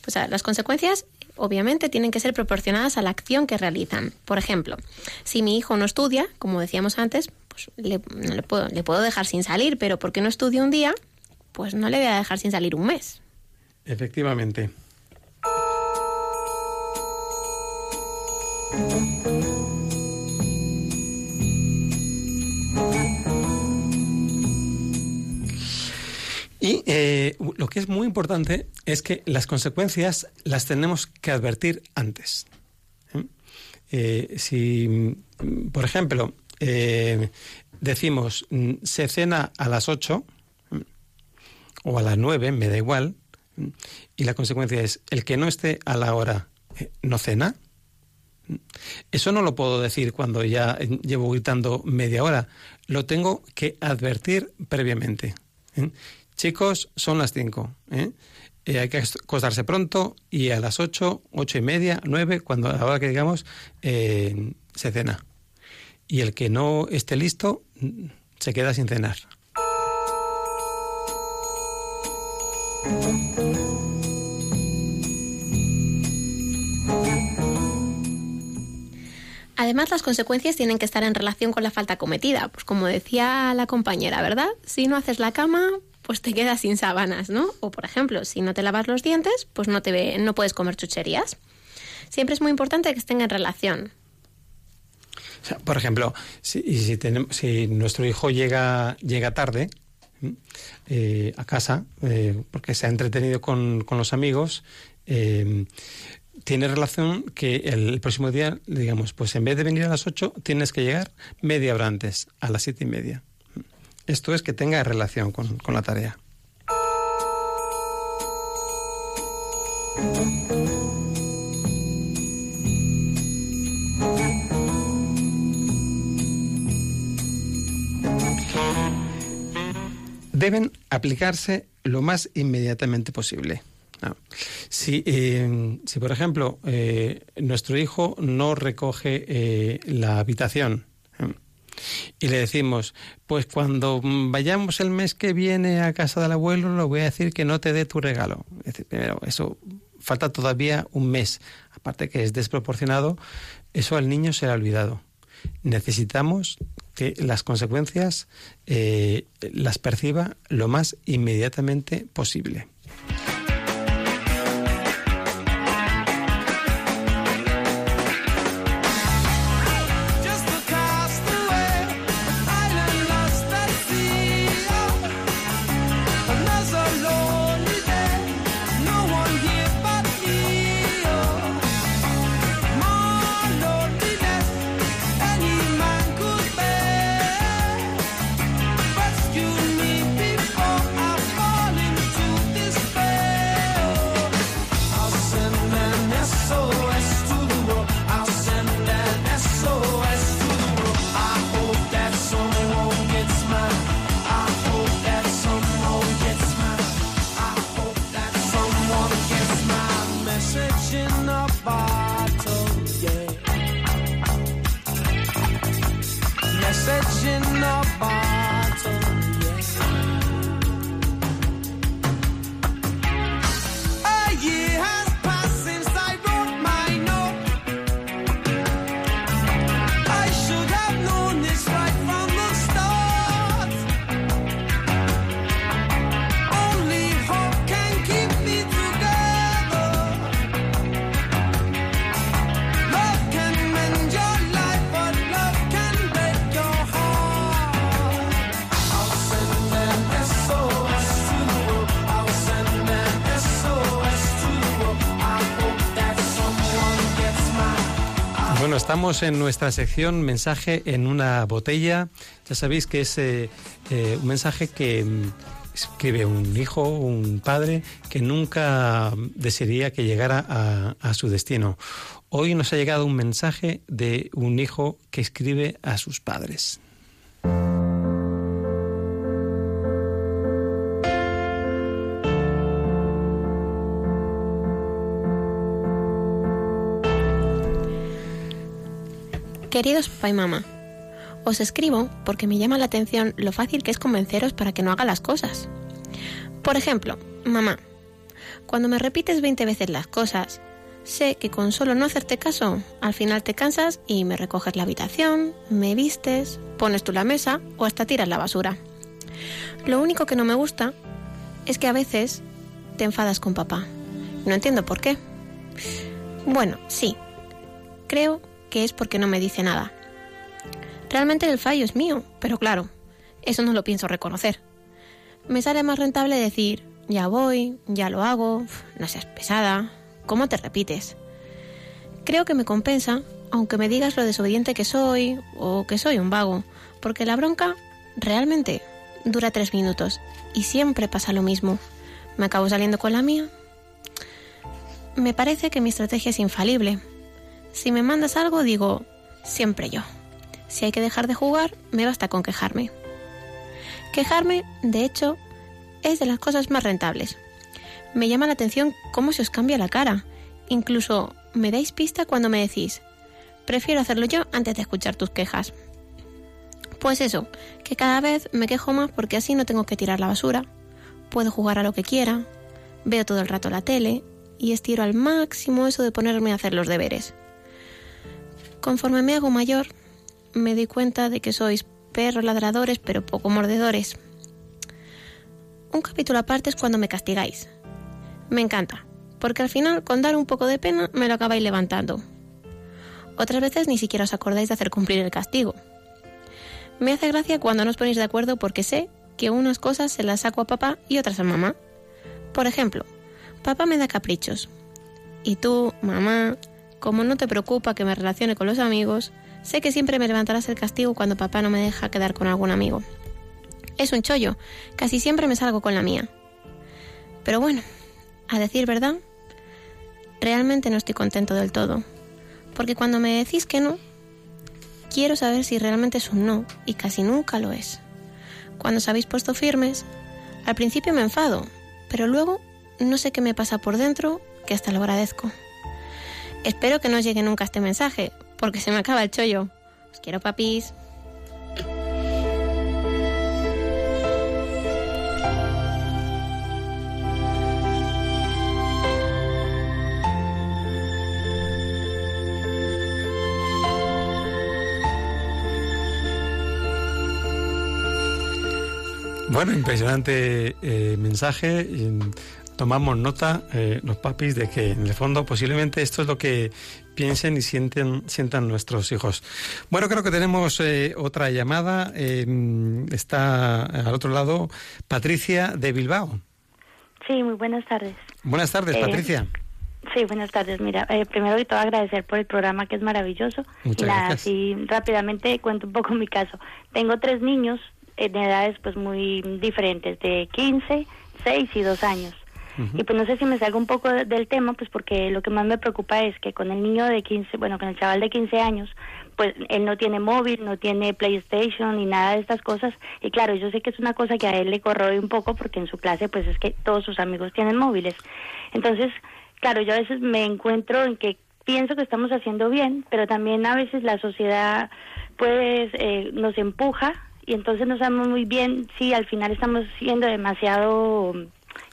Pues las consecuencias obviamente tienen que ser proporcionadas a la acción que realizan. Por ejemplo, si mi hijo no estudia, como decíamos antes, pues le, le, puedo, le puedo dejar sin salir, pero porque no estudia un día, pues no le voy a dejar sin salir un mes. Efectivamente. Y eh, lo que es muy importante es que las consecuencias las tenemos que advertir antes. ¿eh? Eh, si, por ejemplo, decimos mm, se cena a las 8 o a las 9, me da igual, y la consecuencia es el que no esté a la hora no cena, eso no lo puedo decir cuando ya llevo gritando media hora. Lo tengo que advertir previamente. ¿eh? Chicos, son las cinco. ¿eh? Eh, hay que acostarse pronto y a las ocho, ocho y media, nueve, cuando a la hora que digamos, se cena. Y el que no esté listo se queda sin cenar. Además, las consecuencias tienen que estar en relación con la falta cometida. Pues como decía la compañera, ¿verdad? Si no haces la cama, pues te quedas sin sábanas, ¿no? O por ejemplo, si no te lavas los dientes, pues no te ve, no puedes comer chucherías. Siempre es muy importante que estén en relación. por ejemplo, si, si, tenemos, si nuestro hijo llega, llega tarde eh, a casa eh, porque se ha entretenido con, con los amigos, eh, tiene relación que el próximo día, digamos, pues en vez de venir a las 8, tienes que llegar media hora antes, a las siete y media. Esto es que tenga relación con, con la tarea. Deben aplicarse lo más inmediatamente posible. Si, eh, si, por ejemplo, eh, nuestro hijo no recoge eh, la habitación y le decimos, pues cuando vayamos el mes que viene a casa del abuelo, le voy a decir que no te dé tu regalo. Pero eso falta todavía un mes. Aparte que es desproporcionado, eso al niño se ha olvidado. Necesitamos que las consecuencias las perciba lo más inmediatamente posible. Estamos en nuestra sección Mensaje en una botella. Ya sabéis que es eh, eh, un mensaje que mm, escribe un hijo, un padre, que nunca desearía que llegara a, a su destino. Hoy nos ha llegado un mensaje de un hijo que escribe a sus padres. Queridos papá y mamá, os escribo porque me llama la atención lo fácil que es convenceros para que no haga las cosas. Por ejemplo, mamá, cuando me repites 20 veces las cosas, sé que con solo no hacerte caso, al final te cansas y me recoges la habitación, me vistes, pones tú la mesa o hasta tiras la basura. Lo único que no me gusta es que a veces te enfadas con papá. No entiendo por qué. Bueno, sí. Creo que es porque no me dice nada. Realmente el fallo es mío, pero claro, eso no lo pienso reconocer. Me sale más rentable decir, ya voy, ya lo hago, no seas pesada, ¿cómo te repites? Creo que me compensa, aunque me digas lo desobediente que soy o que soy un vago, porque la bronca realmente dura tres minutos y siempre pasa lo mismo. Me acabo saliendo con la mía. Me parece que mi estrategia es infalible. Si me mandas algo, digo, siempre yo. Si hay que dejar de jugar, me basta con quejarme. Quejarme, de hecho, es de las cosas más rentables. Me llama la atención cómo se os cambia la cara. Incluso me dais pista cuando me decís, prefiero hacerlo yo antes de escuchar tus quejas. Pues eso, que cada vez me quejo más porque así no tengo que tirar la basura, puedo jugar a lo que quiera, veo todo el rato la tele y estiro al máximo eso de ponerme a hacer los deberes. Conforme me hago mayor, me doy cuenta de que sois perros ladradores pero poco mordedores. Un capítulo aparte es cuando me castigáis. Me encanta, porque al final con dar un poco de pena me lo acabáis levantando. Otras veces ni siquiera os acordáis de hacer cumplir el castigo. Me hace gracia cuando no os ponéis de acuerdo porque sé que unas cosas se las saco a papá y otras a mamá. Por ejemplo, papá me da caprichos. Y tú, mamá, como no te preocupa que me relacione con los amigos, sé que siempre me levantarás el castigo cuando papá no me deja quedar con algún amigo. Es un chollo, casi siempre me salgo con la mía. Pero bueno, a decir verdad, realmente no estoy contento del todo. Porque cuando me decís que no, quiero saber si realmente es un no, y casi nunca lo es. Cuando os habéis puesto firmes, al principio me enfado, pero luego no sé qué me pasa por dentro, que hasta lo agradezco. Espero que no llegue nunca este mensaje, porque se me acaba el chollo. Os quiero, papis. Bueno, impresionante eh, mensaje. Tomamos nota, eh, los papis, de que en el fondo posiblemente esto es lo que piensen y sienten, sientan nuestros hijos. Bueno, creo que tenemos eh, otra llamada. está al otro lado Patricia de Bilbao. Sí, muy buenas tardes. Buenas tardes, Patricia. Sí, buenas tardes. Mira, primero que todo agradecer por el programa que es maravilloso. Muchas y nada, así rápidamente cuento un poco mi caso. Tengo tres niños, en edades pues muy diferentes, de 15, 6 y 2 años. Y pues no sé si me salgo un poco del tema, pues porque lo que más me preocupa es que con el niño de 15, bueno, con el chaval de 15 años, pues él no tiene móvil, no tiene PlayStation ni nada de estas cosas. Y claro, yo sé que es una cosa que a él le corroe un poco porque en su clase pues es que todos sus amigos tienen móviles. Entonces, claro, yo a veces me encuentro en que pienso que estamos haciendo bien, pero también a veces la sociedad pues eh, nos empuja y entonces no sabemos muy bien si al final estamos siendo demasiado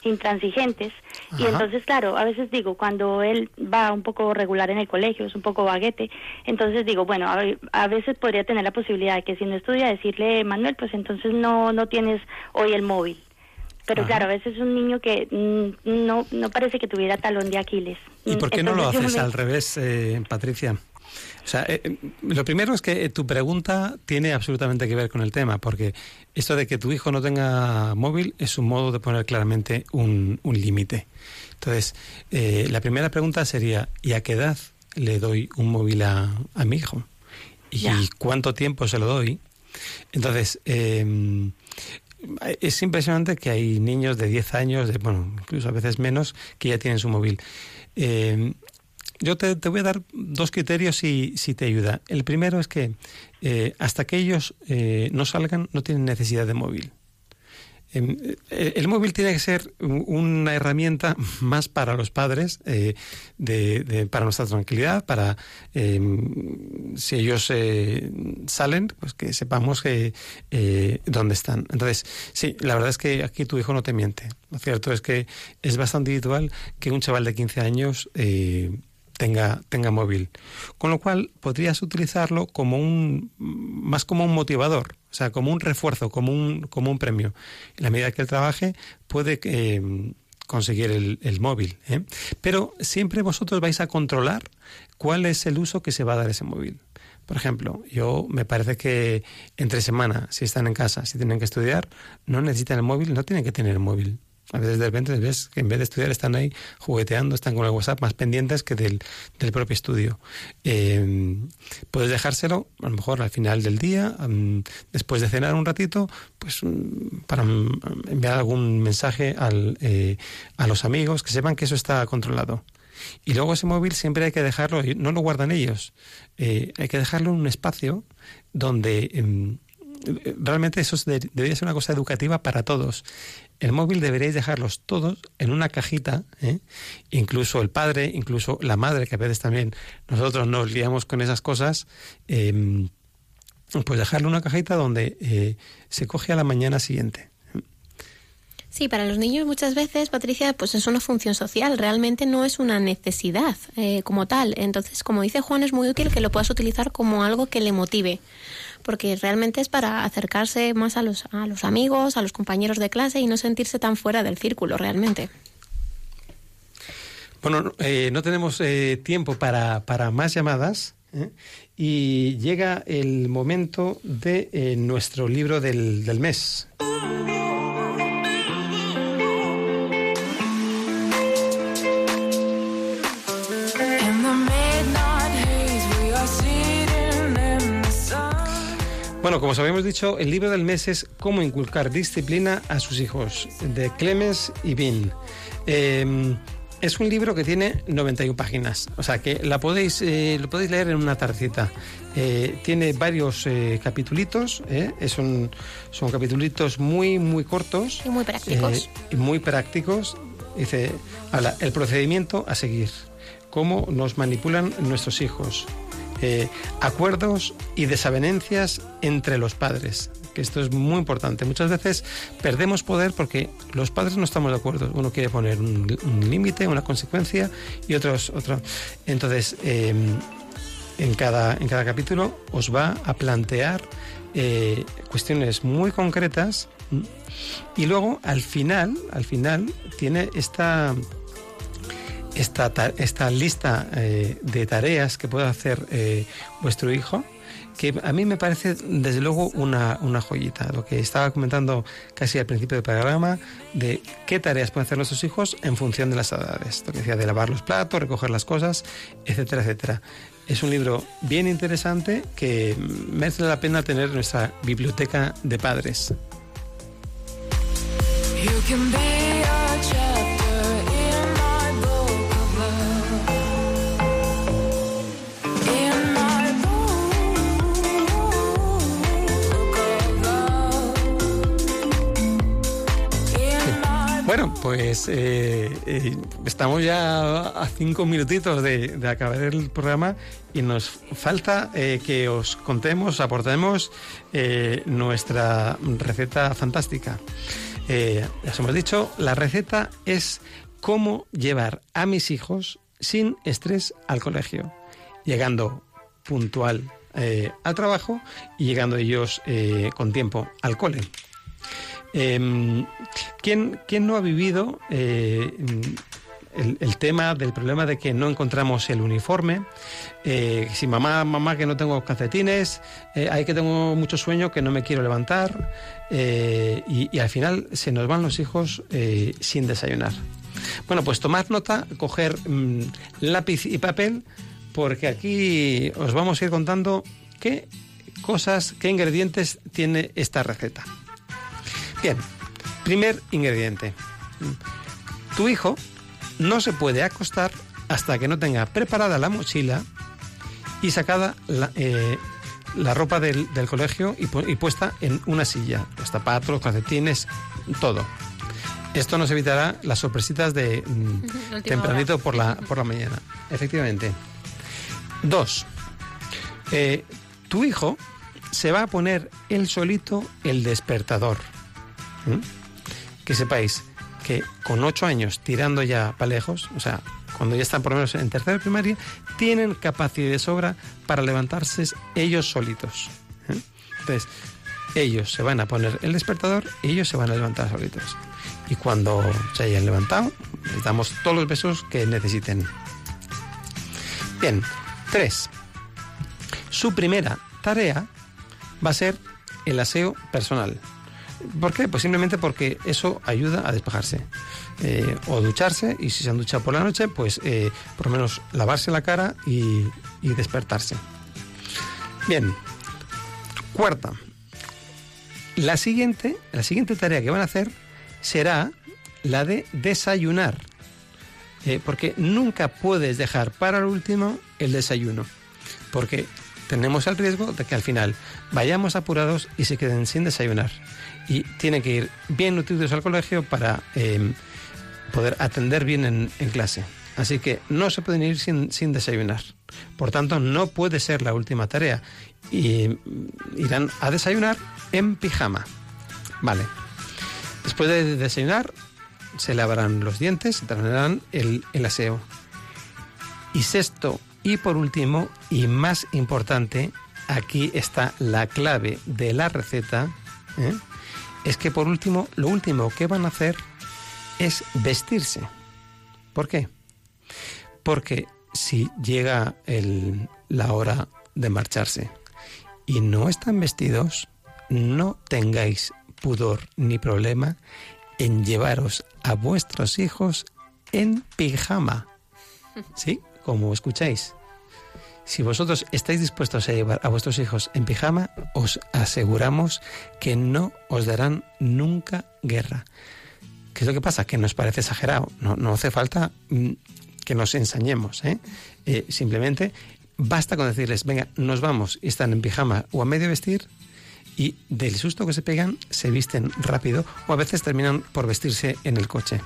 intransigentes. Y entonces claro a veces digo cuando él va un poco regular en el colegio es un poco baguete entonces digo bueno a, veces podría tener la posibilidad de que si no estudia decirle Manuel pues entonces no no tienes hoy el móvil pero claro a veces es un niño que mm, no no parece que tuviera talón de Aquiles. Y por qué no lo haces al revés eh, Patricia o sea, eh, eh, lo primero es que tu pregunta tiene absolutamente que ver con el tema, porque esto de que tu hijo no tenga móvil es un modo de poner claramente un, límite. Entonces, eh, la primera pregunta sería, ¿y a qué edad le doy un móvil a, mi hijo? ¿Y cuánto tiempo se lo doy? Entonces, em, es impresionante que hay niños de 10 años, de, bueno, incluso a veces menos, que ya tienen su móvil. Eh, yo te, voy a dar dos criterios si, si te ayuda. El primero es que eh, hasta que ellos eh, no salgan no tienen necesidad de móvil. Em, eh, el móvil tiene que ser una herramienta más para los padres, eh, de, para nuestra tranquilidad, para em, si ellos salen, pues que sepamos que, dónde están. Entonces, sí, la verdad es que aquí tu hijo no te miente. Lo cierto es que es bastante habitual que un chaval de 15 años tenga, tenga móvil. Con lo cual podrías utilizarlo como un, más como un motivador, o sea, como un refuerzo, como un, como un premio. En la medida que él trabaje, puede eh, conseguir el, el móvil. ¿eh? Pero siempre vosotros vais a controlar cuál es el uso que se va a dar ese móvil. Por ejemplo, yo me parece que entre semana, si están en casa, si tienen que estudiar, no necesitan el móvil, no tienen que tener el móvil. A veces de repente ves que en vez de estudiar están ahí jugueteando, están con el WhatsApp más pendientes que del, del propio estudio. Eh, puedes dejárselo, a lo mejor al final del día, después de cenar un ratito, pues mm, para mm, enviar algún mensaje al, eh, a los amigos, que sepan que eso está controlado. Y luego ese móvil siempre hay que dejarlo, no lo guardan ellos, eh, hay que dejarlo en un espacio donde em, realmente eso debería ser una cosa educativa para todos el móvil deberíais dejarlos todos en una cajita, ¿eh? incluso el padre, incluso la madre, que a veces también nosotros nos liamos con esas cosas, em, pues dejarlo en una cajita donde eh, se coge a la mañana siguiente. Sí, para los niños muchas veces, Patricia, pues es una función social, realmente no es una necesidad eh, como tal. Entonces, como dice Juan, es muy útil que lo puedas utilizar como algo que le motive porque realmente es para acercarse más a los, a los amigos, a los compañeros de clase y no sentirse tan fuera del círculo realmente. Bueno, eh, no tenemos eh, tiempo para, para, más llamadas ¿eh? y llega el momento de nuestro libro del, del mes. Bueno, como os habíamos dicho, el libro del mes es Cómo inculcar disciplina a sus hijos, de Clemens y Bin. Em, es un libro que tiene 91 páginas, o sea que la podéis, eh, lo podéis leer en una tardecita. Eh, tiene varios eh, capitulitos, son, son capitulitos muy, muy cortos. Y muy prácticos. y muy prácticos. Dice, habla, el procedimiento a seguir, cómo nos manipulan nuestros hijos, eh, acuerdos y desavenencias entre los padres, que esto es muy importante. Muchas veces perdemos poder porque los padres no estamos de acuerdo. Uno quiere poner un, límite, una consecuencia y otros otro. Entonces, em, en, cada, en cada capítulo os va a plantear eh, cuestiones muy concretas y luego al final, al final tiene esta esta, esta lista eh, de tareas que puede hacer eh, vuestro hijo, que a mí me parece desde luego una, una, joyita. Lo que estaba comentando casi al principio del programa, de qué tareas pueden hacer nuestros hijos en función de las edades. Lo que decía de lavar los platos, recoger las cosas, etcétera, etcétera. Es un libro bien interesante que merece la pena tener en nuestra biblioteca de padres. Pues eh, eh, estamos ya a cinco minutitos de, acabar el programa y nos falta eh, que os contemos, aportemos nuestra receta fantástica. ya os hemos dicho, la receta es cómo llevar a mis hijos sin estrés al colegio, llegando puntual al trabajo y llegando ellos con tiempo al cole. Em, ¿quién, no ha vivido eh, el, tema del problema de que no encontramos el uniforme? Eh, si mamá, mamá, que no tengo calcetines, eh, hay que tengo mucho sueño, que no me quiero levantar, y, al final se nos van los hijos sin desayunar. Bueno, pues tomad nota, coger mm, lápiz y papel, porque aquí os vamos a ir contando qué cosas, qué ingredientes tiene esta receta. Bien, primer ingrediente. Tu hijo no se puede acostar hasta que no tenga preparada la mochila y sacada la, eh, ropa del, colegio y, puesta en una silla. Los zapatos, los calcetines, todo. Esto nos evitará las sorpresitas de mm, tempranito por la, por la mañana. Efectivamente. Dos. Eh, tu hijo se va a poner él solito el despertador. Que sepáis que con ocho años tirando ya para lejos, o sea, cuando ya están por lo menos en tercera primaria, tienen capacidad de sobra para levantarse ellos solitos. ¿eh? Entonces, ellos se van a poner el despertador y ellos se van a levantar solitos. Y cuando se hayan levantado, les damos todos los besos que necesiten. Bien, tres. Su primera tarea va a ser el aseo personal. ¿Por qué? Pues simplemente porque eso ayuda a despejarse. Eh, o ducharse, y si se han duchado por la noche, pues eh, por lo menos lavarse la cara y, despertarse. Bien, cuarta. La siguiente, la siguiente tarea que van a hacer será la de desayunar. Eh, porque nunca puedes dejar para el último el desayuno. Porque tenemos el riesgo de que al final vayamos apurados y se queden sin desayunar. Y tienen que ir bien nutridos al colegio para em, poder atender bien en, clase. Así que no se pueden ir sin, sin, desayunar. Por tanto, no puede ser la última tarea. Y mm, irán a desayunar en pijama. Vale. Después de desayunar, se lavarán los dientes, se terminarán el, el aseo. Y sexto, y por último, y más importante, aquí está la clave de la receta, ¿eh? Es que por último, lo último que van a hacer es vestirse. ¿Por qué? Porque si llega la hora de marcharse y no están vestidos, no tengáis pudor ni problema en llevaros a vuestros hijos en pijama. ¿Sí? Como escucháis. Si vosotros estáis dispuestos a llevar a vuestros hijos en pijama, os aseguramos que no os darán nunca guerra. ¿Qué es lo que pasa? Que nos parece exagerado. No, hace falta mm, que nos ensañemos. ¿eh? Eh, simplemente basta con decirles, venga, nos vamos y están en pijama o a medio vestir y del susto que se pegan se visten rápido o a veces terminan por vestirse en el coche.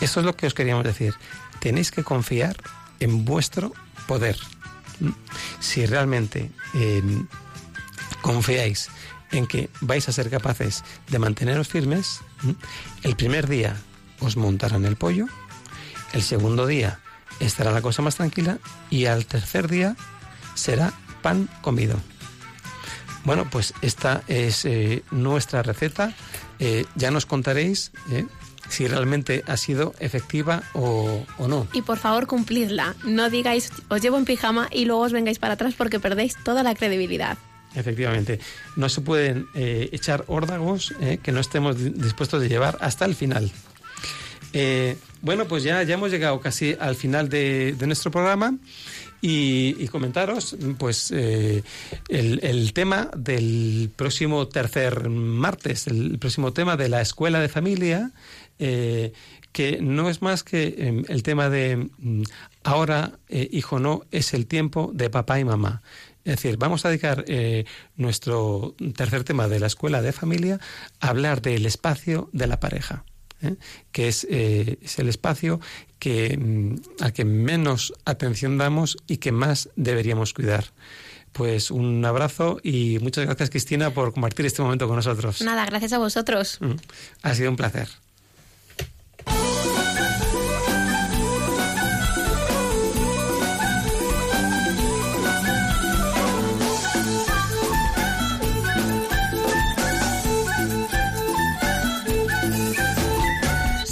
Eso es lo que os queríamos decir. Tenéis que confiar en vuestro poder. Si realmente em, confiáis en que vais a ser capaces de manteneros firmes, el primer día os montarán el pollo, el segundo día estará la cosa más tranquila y al tercer día será pan comido. Bueno, pues esta es eh, nuestra receta. Eh, ya nos contaréis eh, si realmente ha sido efectiva o, no. Y por favor cumplidla. No digáis os llevo en pijama y luego os vengáis para atrás porque perdéis toda la credibilidad. Efectivamente, no se pueden echar órdagos que no estemos dispuestos de llevar hasta el final. bueno, pues ya, ya hemos llegado casi al final de, de nuestro programa y, comentaros pues eh, el, tema del próximo tercer martes, el próximo tema de la escuela de familia, eh, que no es más que em, el tema de mm, ahora, eh, hijo, no, es el tiempo de papá y mamá. Es decir, vamos a dedicar nuestro tercer tema de la escuela de familia a hablar del espacio de la pareja. ¿eh? que es, eh, es, el espacio que, mm, al que menos atención damos y que más deberíamos cuidar. Pues un abrazo y muchas gracias Cristina por compartir este momento con nosotros. Nada, gracias a vosotros. Mm, ha sido un placer.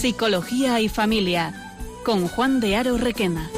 Psicología y Familia con Juan de Aro Requena.